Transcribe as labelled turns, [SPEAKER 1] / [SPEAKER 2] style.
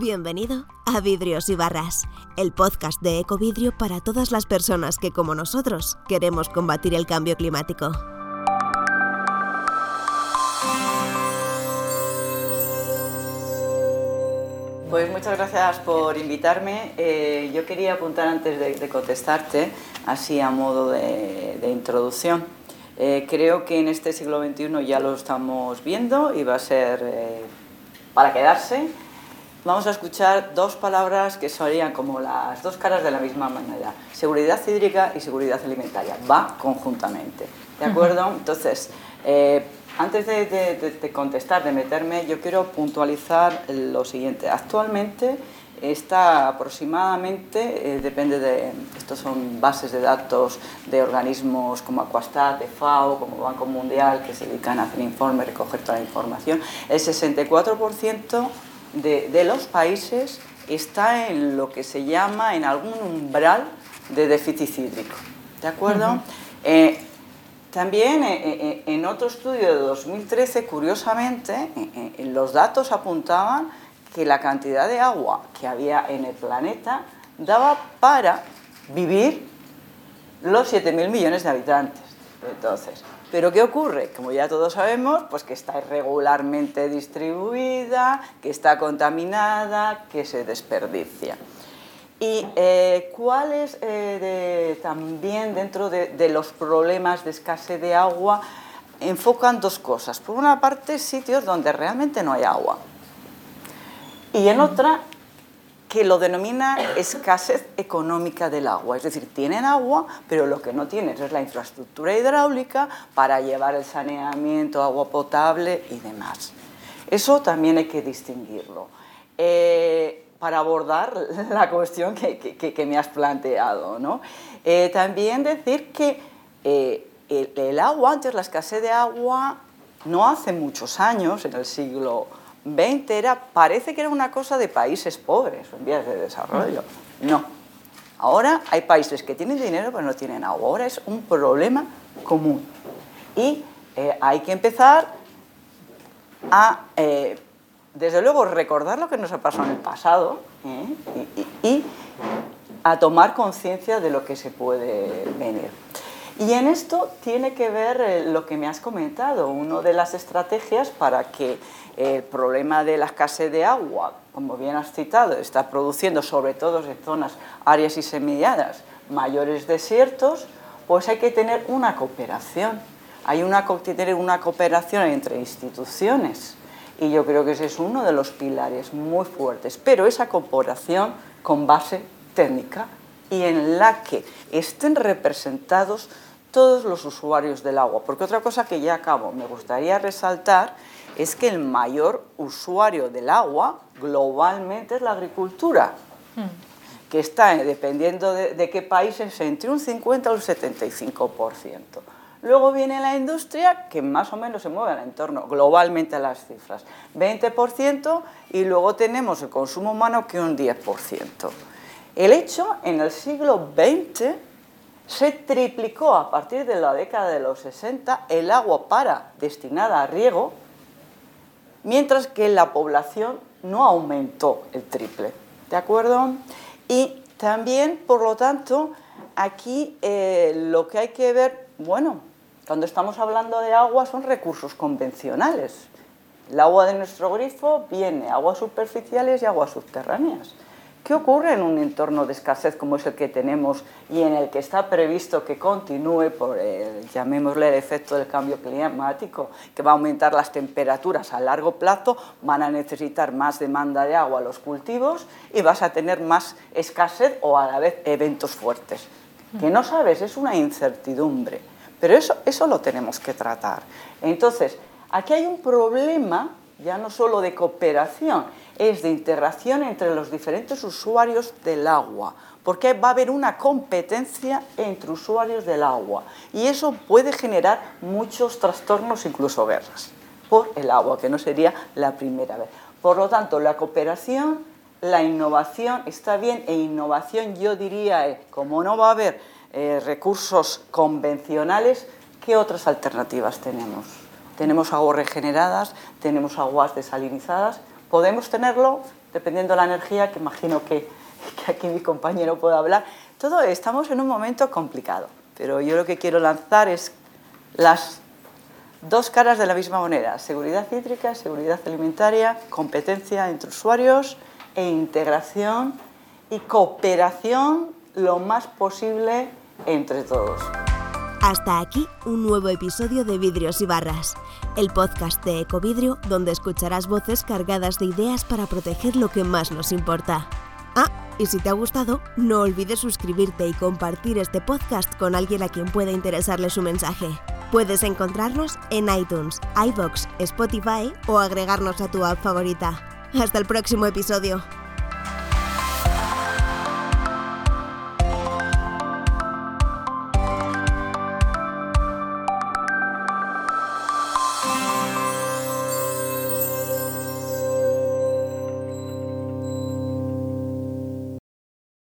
[SPEAKER 1] Bienvenido a Vidrios y Barras, el podcast de Ecovidrio para todas las personas que, como nosotros, queremos combatir el cambio climático.
[SPEAKER 2] Pues muchas gracias por invitarme. Eh, yo quería apuntar antes de, contestarte, así a modo de, introducción. Eh, creo que en este siglo XXI ya lo estamos viendo y va a ser eh, para quedarse. Vamos a escuchar dos palabras que serían como las dos caras de la misma manera. Seguridad hídrica y seguridad alimentaria. Va conjuntamente. ¿De acuerdo? Entonces, antes de, contestar, de meterme, yo quiero puntualizar lo siguiente. Actualmente está aproximadamente, eh, depende de, estos son bases de datos de organismos como Aquastat, FAO, como Banco Mundial, que se dedican a hacer informes, recoger toda la información, el 64% de, los países está en lo que se llama, en algún umbral de déficit hídrico. ¿De acuerdo? También eh, eh, eh, en otro estudio de 2013, curiosamente, los datos apuntaban que la cantidad de agua que había en el planeta daba para vivir los 7.000 millones de habitantes. Entonces, ¿pero qué ocurre? Como ya todos sabemos, pues que está irregularmente distribuida, que está contaminada, que se desperdicia. ¿Y eh, eh, también dentro de, los problemas de escasez de agua enfocan dos cosas? Por una parte, sitios donde realmente no hay agua. Y en otra, que lo denomina escasez económica del agua. Es decir, tienen agua, pero lo que no tienen es la infraestructura hidráulica para llevar el saneamiento, agua potable y demás. Eso también hay que distinguirlo. Eh, para abordar la cuestión que, me has planteado. ¿no? Eh, también decir que eh, el, agua, antes la escasez de agua, no hace muchos años, en el siglo XX, era, parece que era una cosa de países pobres en vías de desarrollo. No. Ahora hay países que tienen dinero pero no tienen agua. Ahora es un problema común. Y eh, hay que empezar a desde luego, recordar lo que nos ha pasado en el pasado ¿eh? y, a tomar conciencia de lo que se puede venir. Y en esto tiene que ver eh, lo que me has comentado, una de las estrategias para que el problema de la escasez de agua, como bien has citado, está produciendo sobre todo en zonas áreas y semilladas mayores desiertos, pues hay que tener una cooperación. Hay una, tener una cooperación entre instituciones y yo creo que ese es uno de los pilares muy fuertes. Pero esa cooperación con base técnica y en la que estén representados todos los usuarios del agua. Porque otra cosa que ya acabo, me gustaría resaltar es que el mayor usuario del agua globalmente es la agricultura, que está, dependiendo de, de qué países, entre un 50 o un 75%. Luego viene la industria, que más o menos se mueve en entorno globalmente a las cifras, 20%, y luego tenemos el consumo humano, que un 10%. El hecho, en el siglo XX, se triplicó a partir de la década de los 60 el agua para destinada a riego, mientras que la población no aumentó el triple. ¿De acuerdo? Y también, por lo tanto, aquí eh, lo que hay que ver, bueno, cuando estamos hablando de agua son recursos convencionales. El agua de nuestro grifo viene aguas superficiales y aguas subterráneas. ¿Qué ocurre en un entorno de escasez como es el que tenemos y en el que está previsto que continúe por, el, llamémosle, el efecto del cambio climático, que va a aumentar las temperaturas a largo plazo, van a necesitar más demanda de agua los cultivos y vas a tener más escasez o a la vez eventos fuertes? Que no sabes, es una incertidumbre. Pero eso, eso lo tenemos que tratar. Entonces, aquí hay un problema ya no solo de cooperación, es de interacción entre los diferentes usuarios del agua, porque va a haber una competencia entre usuarios del agua y eso puede generar muchos trastornos, incluso guerras, por el agua, que no sería la primera vez. Por lo tanto, la cooperación, la innovación está bien e innovación yo diría, eh, como no va a haber eh, recursos convencionales, ¿qué otras alternativas tenemos? Tenemos aguas regeneradas, tenemos aguas desalinizadas, podemos tenerlo dependiendo de la energía, que imagino que, que aquí mi compañero puede hablar. Todo estamos en un momento complicado, pero yo lo que quiero lanzar es las dos caras de la misma moneda, seguridad hídrica, seguridad alimentaria, competencia entre usuarios e integración y cooperación lo más posible entre todos.
[SPEAKER 1] Hasta aquí un nuevo episodio de Vidrios y Barras, el podcast de Ecovidrio donde escucharás voces cargadas de ideas para proteger lo que más nos importa. Ah, y si te ha gustado, no olvides suscribirte y compartir este podcast con alguien a quien pueda interesarle su mensaje. Puedes encontrarnos en iTunes, iBox, Spotify o agregarnos a tu app favorita. Hasta el próximo episodio.